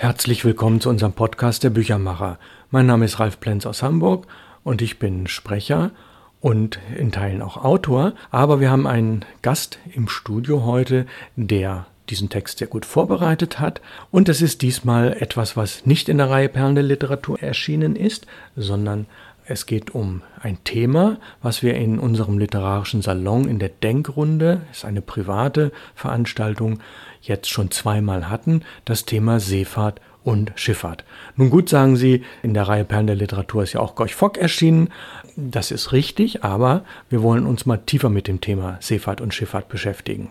Herzlich willkommen zu unserem Podcast der Büchermacher. Mein Name ist Ralf Plenz aus Hamburg und ich bin Sprecher und in Teilen auch Autor. Aber wir haben einen Gast im Studio heute, der diesen Text sehr gut vorbereitet hat. Und es ist diesmal etwas, was nicht in der Reihe Perlen der Literatur erschienen ist, sondern es geht um ein Thema, was wir in unserem literarischen Salon in der Denkrunde, ist eine private Veranstaltung, jetzt schon zweimal hatten, das Thema Seefahrt und Schifffahrt. Nun gut, sagen Sie, in der Reihe Perlen der Literatur ist ja auch Gorch Fock erschienen. Das ist richtig, aber wir wollen uns mal tiefer mit dem Thema Seefahrt und Schifffahrt beschäftigen.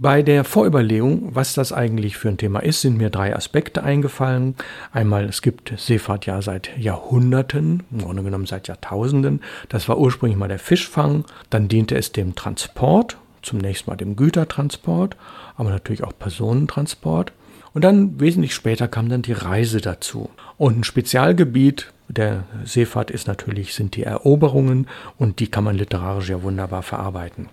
Bei der Vorüberlegung, was das eigentlich für ein Thema ist, sind mir drei Aspekte eingefallen. Einmal, es gibt Seefahrt ja seit Jahrhunderten, im Grunde genommen seit Jahrtausenden. Das war ursprünglich mal der Fischfang. Dann diente es dem Transport, zunächst mal dem Gütertransport, aber natürlich auch Personentransport. Und dann wesentlich später kam dann die Reise dazu. Und ein Spezialgebiet der Seefahrt ist natürlich, sind die Eroberungen und die kann man literarisch ja wunderbar verarbeiten.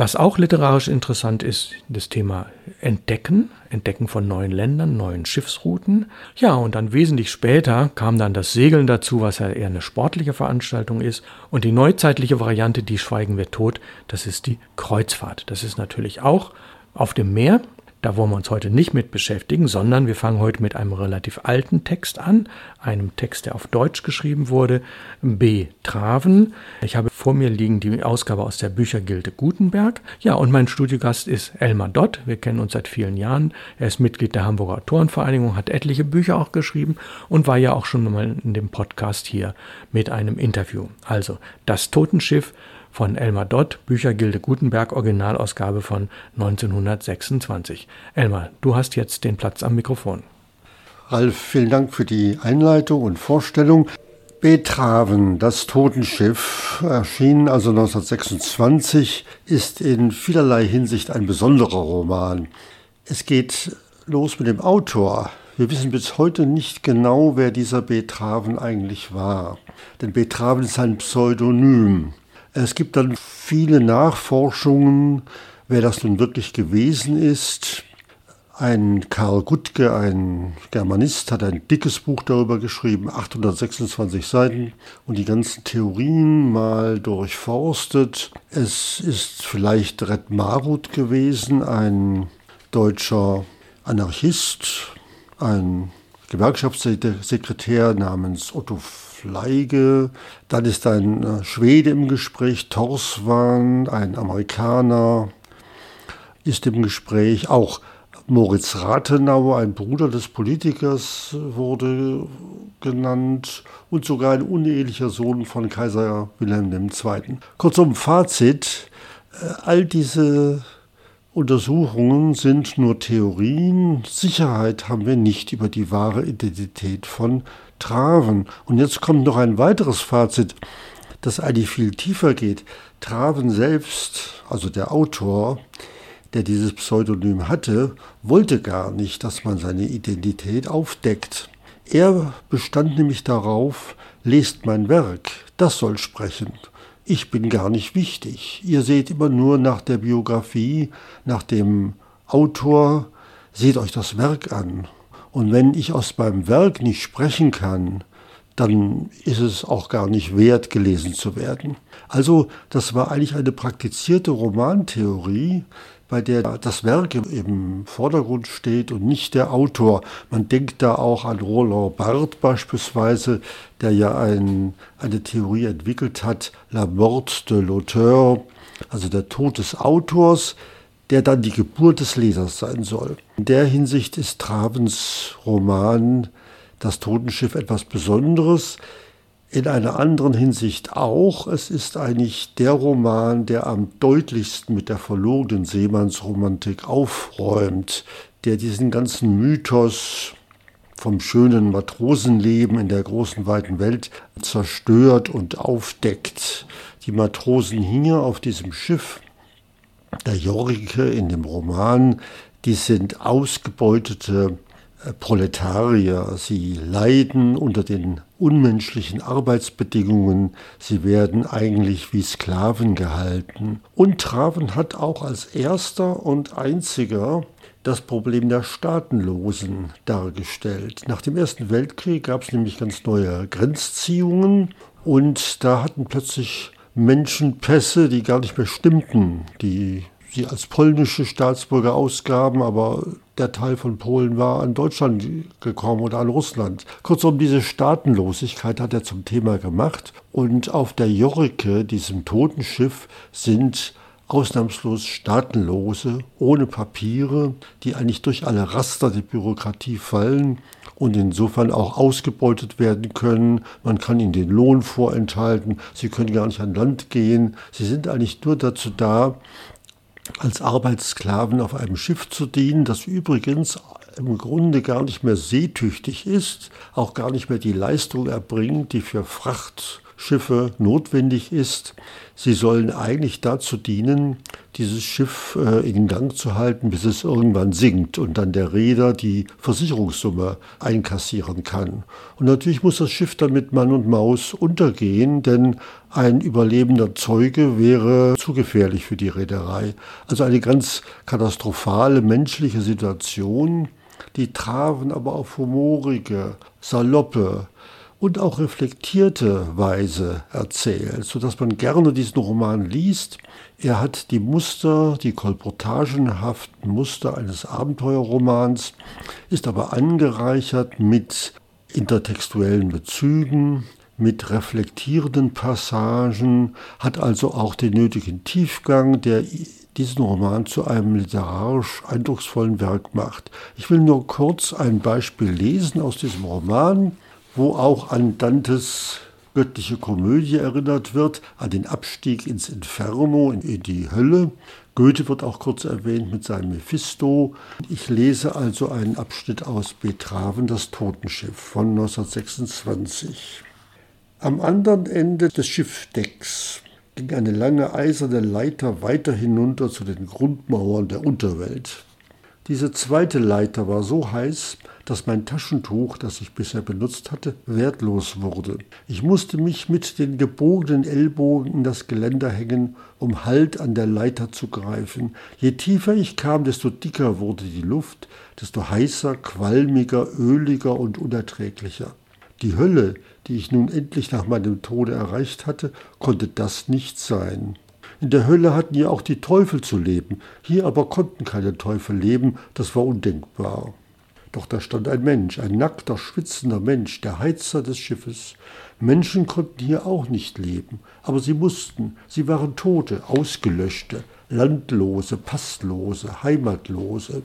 Was auch literarisch interessant ist, das Thema Entdecken, Entdecken von neuen Ländern, neuen Schiffsrouten. Ja, und dann wesentlich später kam dann das Segeln dazu, was ja eher eine sportliche Veranstaltung ist. Und die neuzeitliche Variante, die schweigen wir tot, das ist die Kreuzfahrt. Das ist natürlich auch auf dem Meer, da wollen wir uns heute nicht mit beschäftigen, sondern wir fangen heute mit einem relativ alten Text an, einem Text, der auf Deutsch geschrieben wurde, B. Traven. Ich habe vor mir liegen die Ausgabe aus der Büchergilde Gutenberg. Ja, und mein Studiogast ist Elmar Dott. Wir kennen uns seit vielen Jahren. Er ist Mitglied der Hamburger Autorenvereinigung, hat etliche Bücher auch geschrieben und war ja auch schon mal in dem Podcast hier mit einem Interview. Also, das Totenschiff von Elmar Dott, Büchergilde Gutenberg, Originalausgabe von 1926. Elmar, du hast jetzt den Platz am Mikrofon. Ralf, vielen Dank für die Einleitung und Vorstellung. Betraven, das Totenschiff, erschienen also 1926, ist in vielerlei Hinsicht ein besonderer Roman. Es geht los mit dem Autor. Wir wissen bis heute nicht genau, wer dieser Betraven eigentlich war. Denn Betraven ist ein Pseudonym. Es gibt dann viele Nachforschungen, wer das nun wirklich gewesen ist. Ein Karl Guttke, ein Germanist, hat ein dickes Buch darüber geschrieben, 826 Seiten, und die ganzen Theorien mal durchforstet. Es ist vielleicht Red Marut gewesen, ein deutscher Anarchist, ein Gewerkschaftssekretär namens Otto Fleige. Dann ist ein äh, Schwede im Gespräch, Torswan, ein Amerikaner ist im Gespräch. Auch Moritz Rathenau, ein Bruder des Politikers, wurde genannt und sogar ein unehelicher Sohn von Kaiser Wilhelm II. Kurzum, Fazit, äh, all diese Untersuchungen sind nur Theorien. Sicherheit haben wir nicht über die wahre Identität von Traven. Und jetzt kommt noch ein weiteres Fazit, das eigentlich viel tiefer geht. Traven selbst, also der Autor, der dieses Pseudonym hatte, wollte gar nicht, dass man seine Identität aufdeckt. Er bestand nämlich darauf, lest mein Werk, das soll sprechen ich bin gar nicht wichtig. Ihr seht immer nur nach der Biografie, nach dem Autor, seht euch das Werk an. Und wenn ich aus meinem Werk nicht sprechen kann, dann ist es auch gar nicht wert, gelesen zu werden. Also das war eigentlich eine praktizierte Romantheorie, bei der das Werk im Vordergrund steht und nicht der Autor. Man denkt da auch an Roland Barthes beispielsweise, der ja ein, eine Theorie entwickelt hat, La mort de l'auteur, also der Tod des Autors, der dann die Geburt des Lesers sein soll. In der Hinsicht ist Travens Roman Das Totenschiff etwas Besonderes in einer anderen Hinsicht auch. Es ist eigentlich der Roman, der am deutlichsten mit der verlorenen Seemannsromantik aufräumt, der diesen ganzen Mythos vom schönen Matrosenleben in der großen weiten Welt zerstört und aufdeckt. Die Matrosen hier auf diesem Schiff, der Jorike in dem Roman, die sind ausgebeutete Proletarier. Sie leiden unter den unmenschlichen Arbeitsbedingungen. Sie werden eigentlich wie Sklaven gehalten. Und Traven hat auch als erster und einziger das Problem der Staatenlosen dargestellt. Nach dem Ersten Weltkrieg gab es nämlich ganz neue Grenzziehungen und da hatten plötzlich Menschen Pässe, die gar nicht mehr stimmten, die sie als polnische Staatsbürger ausgaben, aber der Teil von Polen war an Deutschland gekommen oder an Russland. Kurzum, diese Staatenlosigkeit hat er zum Thema gemacht. Und auf der Jorike, diesem Totenschiff, sind ausnahmslos Staatenlose, ohne Papiere, die eigentlich durch alle Raster der Bürokratie fallen und insofern auch ausgebeutet werden können. Man kann ihnen den Lohn vorenthalten, sie können gar nicht an Land gehen. Sie sind eigentlich nur dazu da, als Arbeitssklaven auf einem Schiff zu dienen, das übrigens im Grunde gar nicht mehr seetüchtig ist, auch gar nicht mehr die Leistung erbringt, die für Frachtschiffe notwendig ist. Sie sollen eigentlich dazu dienen, dieses Schiff äh, in Gang zu halten, bis es irgendwann sinkt und dann der Reeder die Versicherungssumme einkassieren kann. Und natürlich muss das Schiff dann mit Mann und Maus untergehen, denn ein überlebender Zeuge wäre zu gefährlich für die Reederei. Also eine ganz katastrophale menschliche Situation, die Traven aber auf humorige, saloppe, und auch reflektierte Weise erzählt, sodass man gerne diesen Roman liest. Er hat die Muster, die kolportagenhaften Muster eines Abenteuerromans, ist aber angereichert mit intertextuellen Bezügen, mit reflektierenden Passagen, hat also auch den nötigen Tiefgang, der diesen Roman zu einem literarisch eindrucksvollen Werk macht. Ich will nur kurz ein Beispiel lesen aus diesem Roman wo auch an Dantes göttliche Komödie erinnert wird, an den Abstieg ins Inferno, in die Hölle. Goethe wird auch kurz erwähnt mit seinem Mephisto. Ich lese also einen Abschnitt aus Betraven, das Totenschiff von 1926. Am anderen Ende des Schiffdecks ging eine lange eiserne Leiter weiter hinunter zu den Grundmauern der Unterwelt. Diese zweite Leiter war so heiß, dass mein Taschentuch, das ich bisher benutzt hatte, wertlos wurde. Ich musste mich mit den gebogenen Ellbogen in das Geländer hängen, um Halt an der Leiter zu greifen. Je tiefer ich kam, desto dicker wurde die Luft, desto heißer, qualmiger, öliger und unerträglicher. Die Hölle, die ich nun endlich nach meinem Tode erreicht hatte, konnte das nicht sein. In der Hölle hatten ja auch die Teufel zu leben, hier aber konnten keine Teufel leben, das war undenkbar. Doch da stand ein Mensch, ein nackter, schwitzender Mensch, der Heizer des Schiffes. Menschen konnten hier auch nicht leben, aber sie mussten, sie waren Tote, Ausgelöschte, Landlose, Passlose, Heimatlose.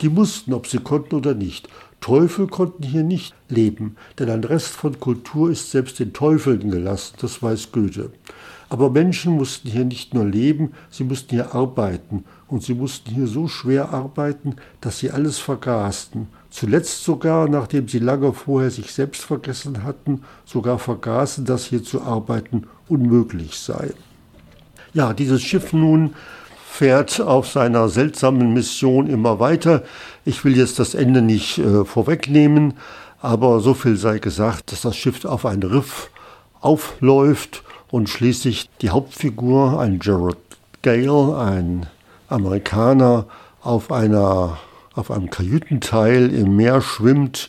Die mussten, ob sie konnten oder nicht. Teufel konnten hier nicht leben, denn ein Rest von Kultur ist selbst den Teufeln gelassen, das weiß Goethe. Aber Menschen mussten hier nicht nur leben, sie mussten hier arbeiten. Und sie mussten hier so schwer arbeiten, dass sie alles vergaßen. Zuletzt sogar, nachdem sie lange vorher sich selbst vergessen hatten, sogar vergaßen, dass hier zu arbeiten unmöglich sei. Ja, dieses Schiff nun fährt auf seiner seltsamen Mission immer weiter. Ich will jetzt das Ende nicht äh, vorwegnehmen, aber so viel sei gesagt, dass das Schiff auf ein Riff aufläuft und schließlich die Hauptfigur, ein Gerard Gale, ein Amerikaner, auf, einer, auf einem Kajütenteil im Meer schwimmt.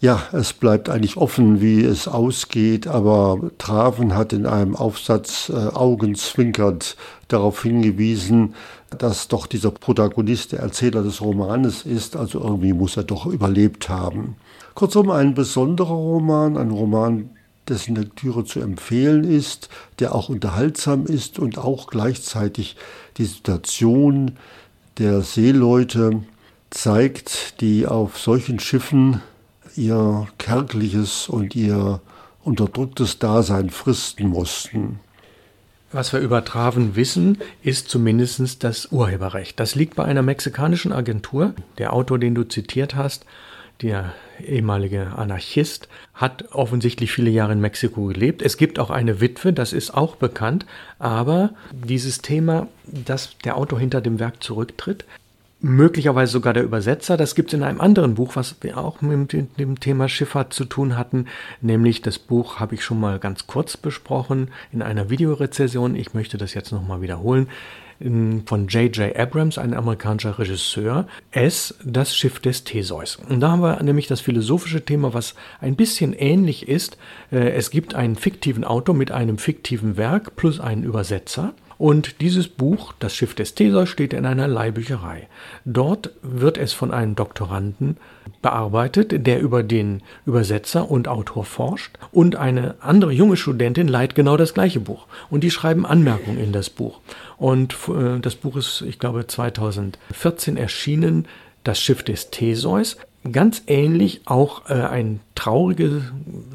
Ja, es bleibt eigentlich offen, wie es ausgeht, aber Traven hat in einem Aufsatz äh, augenzwinkernd darauf hingewiesen, dass doch dieser Protagonist der Erzähler des Romanes ist, also irgendwie muss er doch überlebt haben. Kurzum, ein besonderer Roman, ein Roman, dessen Lektüre zu empfehlen ist, der auch unterhaltsam ist und auch gleichzeitig die Situation der Seeleute zeigt, die auf solchen Schiffen ihr kärgliches und ihr unterdrücktes Dasein fristen mussten. Was wir über Traven wissen, ist zumindest das Urheberrecht. Das liegt bei einer mexikanischen Agentur. Der Autor, den du zitiert hast, der ehemalige Anarchist, hat offensichtlich viele Jahre in Mexiko gelebt. Es gibt auch eine Witwe, das ist auch bekannt, aber dieses Thema, dass der Autor hinter dem Werk zurücktritt, möglicherweise sogar der Übersetzer. Das gibt es in einem anderen Buch, was wir auch mit dem Thema Schifffahrt zu tun hatten, nämlich das Buch habe ich schon mal ganz kurz besprochen in einer Videorezession. Ich möchte das jetzt nochmal wiederholen. von J.J. Abrams, ein amerikanischer Regisseur, S, das Schiff des Theseus. Und da haben wir nämlich das philosophische Thema, was ein bisschen ähnlich ist. Äh, es gibt einen fiktiven Autor mit einem fiktiven Werk plus einen Übersetzer. Und dieses Buch, Das Schiff des Theseus, steht in einer Leihbücherei. Dort wird es von einem Doktoranden bearbeitet, der über den Übersetzer und Autor forscht. Und eine andere junge Studentin leiht genau das gleiche Buch. Und die schreiben Anmerkungen in das Buch. Und äh, das Buch ist, ich glaube, 2014 erschienen, Das Schiff des Theseus ganz ähnlich auch äh, eine traurige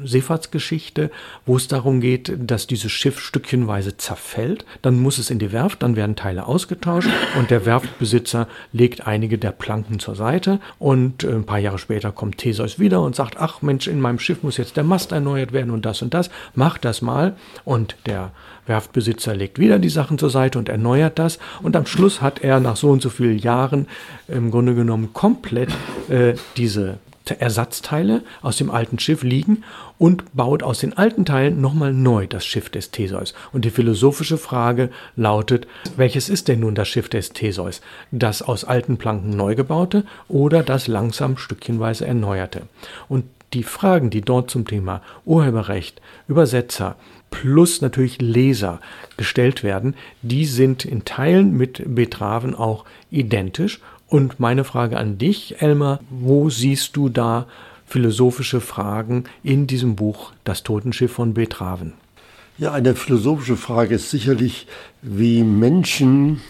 Seefahrtsgeschichte, wo es darum geht, dass dieses Schiff stückchenweise zerfällt. Dann muss es in die Werft, dann werden Teile ausgetauscht und der Werftbesitzer legt einige der Planken zur Seite und äh, ein paar Jahre später kommt Theseus wieder und sagt, ach Mensch, in meinem Schiff muss jetzt der Mast erneuert werden und das und das, mach das mal. Und der Werftbesitzer legt wieder die Sachen zur Seite und erneuert das. Und am Schluss hat er nach so und so vielen Jahren im Grunde genommen komplett äh, diese Ersatzteile aus dem alten Schiff liegen und baut aus den alten Teilen nochmal neu das Schiff des Theseus. Und die philosophische Frage lautet, welches ist denn nun das Schiff des Theseus? Das aus alten Planken neu gebaute oder das langsam stückchenweise erneuerte? Und die Fragen, die dort zum Thema Urheberrecht, Übersetzer, plus natürlich Leser gestellt werden, die sind in Teilen mit Betraven auch identisch. Und meine Frage an dich, Elmar, wo siehst du da philosophische Fragen in diesem Buch Das Totenschiff von Betraven? Ja, eine philosophische Frage ist sicherlich, wie Menschen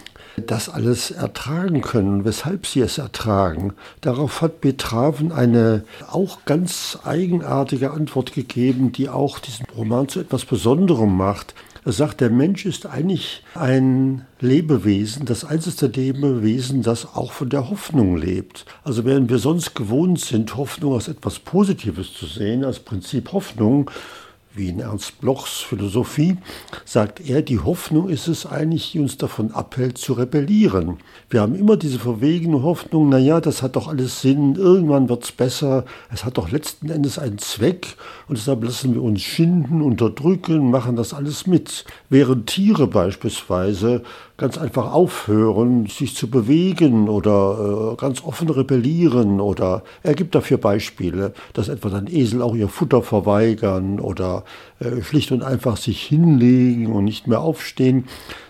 das alles ertragen können, weshalb sie es ertragen. Darauf hat Betraven eine auch ganz eigenartige Antwort gegeben, die auch diesen Roman zu etwas Besonderem macht. Er sagt, der Mensch ist eigentlich ein Lebewesen, das einzige Lebewesen, das auch von der Hoffnung lebt. Also während wir sonst gewohnt sind, Hoffnung als etwas Positives zu sehen, als Prinzip Hoffnung, wie in Ernst Blochs Philosophie, sagt er, die Hoffnung ist es eigentlich, die uns davon abhält zu rebellieren. Wir haben immer diese verwegene Hoffnung, naja, das hat doch alles Sinn, irgendwann wird es besser, es hat doch letzten Endes einen Zweck und deshalb lassen wir uns schinden, unterdrücken, machen das alles mit. Während Tiere beispielsweise ganz einfach aufhören, sich zu bewegen oder äh, ganz offen rebellieren oder er gibt dafür Beispiele, dass etwa dann Esel auch ihr Futter verweigern oder äh, schlicht und einfach sich hinlegen und nicht mehr aufstehen.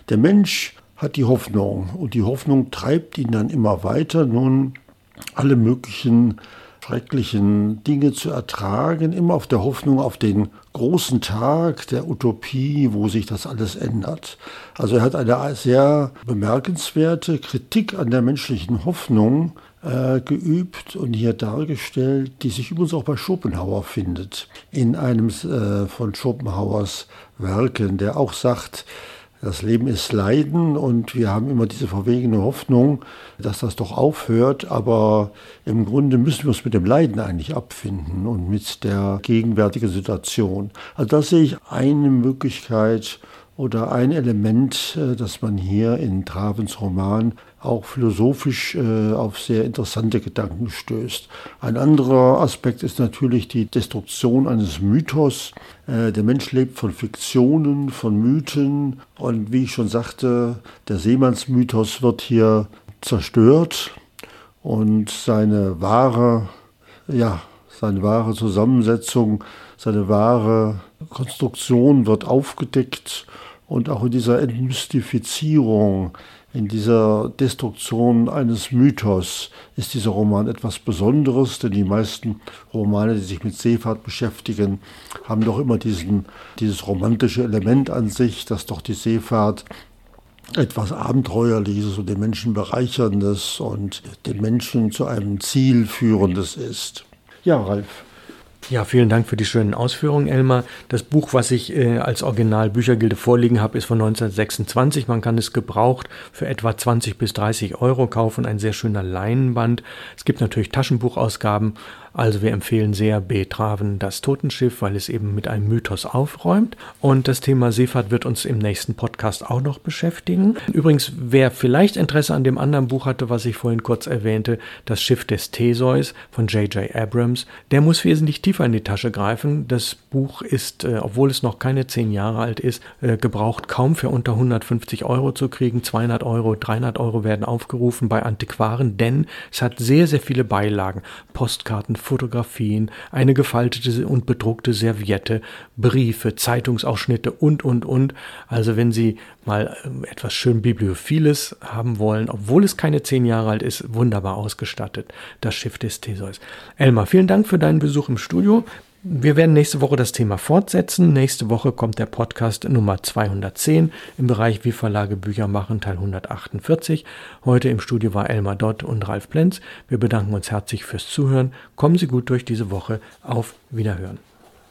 Der Mensch hat die Hoffnung und die Hoffnung treibt ihn dann immer weiter, nun alle möglichen schrecklichen Dinge zu ertragen, immer auf der Hoffnung auf den großen Tag der Utopie, wo sich das alles ändert. Also er hat eine sehr bemerkenswerte Kritik an der menschlichen Hoffnung äh, geübt und hier dargestellt, die sich übrigens auch bei Schopenhauer findet, in einem äh, von Schopenhauers Werken, der auch sagt, das Leben ist Leiden und wir haben immer diese verwegene Hoffnung, dass das doch aufhört, aber im Grunde müssen wir uns mit dem Leiden eigentlich abfinden und mit der gegenwärtigen Situation. Also da sehe ich eine Möglichkeit oder ein Element, äh, das man hier in Travens Roman auch philosophisch äh, auf sehr interessante Gedanken stößt. Ein anderer Aspekt ist natürlich die Destruktion eines Mythos. Äh, der Mensch lebt von Fiktionen, von Mythen und wie ich schon sagte, der Seemannsmythos wird hier zerstört und seine wahre, ja, seine wahre Zusammensetzung, seine wahre Konstruktion wird aufgedeckt und auch in dieser Entmystifizierung in dieser Destruktion eines Mythos ist dieser Roman etwas Besonderes, denn die meisten Romane, die sich mit Seefahrt beschäftigen, haben doch immer diesen, dieses romantische Element an sich, dass doch die Seefahrt etwas Abenteuerliches und den Menschen bereicherndes und den Menschen zu einem Ziel führendes ist. Ja, Ralf. Ja, vielen Dank für die schönen Ausführungen, Elmar. Das Buch, was ich äh, als Original Büchergilde vorliegen habe, ist von 1926. Man kann es gebraucht für etwa 20 bis 30 Euro kaufen. Ein sehr schöner Leinenband. Es gibt natürlich Taschenbuchausgaben, Also wir empfehlen sehr Betraven das Totenschiff, weil es eben mit einem Mythos aufräumt. Und das Thema Seefahrt wird uns im nächsten Podcast auch noch beschäftigen. Übrigens, wer vielleicht Interesse an dem anderen Buch hatte, was ich vorhin kurz erwähnte, Das Schiff des Theseus von J.J. Abrams, der muss wesentlich tiefer in die Tasche greifen. Das Buch ist, äh, obwohl es noch keine zehn Jahre alt ist, äh, gebraucht kaum für unter 150 Euro zu kriegen. 200 Euro, 300 Euro werden aufgerufen bei Antiquaren, denn es hat sehr, sehr viele Beilagen. Postkarten, Fotografien, eine gefaltete und bedruckte Serviette, Briefe, Zeitungsausschnitte und, und, und. Also wenn Sie mal äh, etwas schön Bibliophiles haben wollen, obwohl es keine zehn Jahre alt ist, wunderbar ausgestattet. Das Schiff des Theseus. Elmar, vielen Dank für deinen Besuch im Studio. Wir werden nächste Woche das Thema fortsetzen. Nächste Woche kommt der Podcast Nummer 210 im Bereich Wie Verlage Bücher machen, Teil 148. Heute im Studio war Elmar Dott und Ralf Plenz. Wir bedanken uns herzlich fürs Zuhören. Kommen Sie gut durch diese Woche. Auf Wiederhören.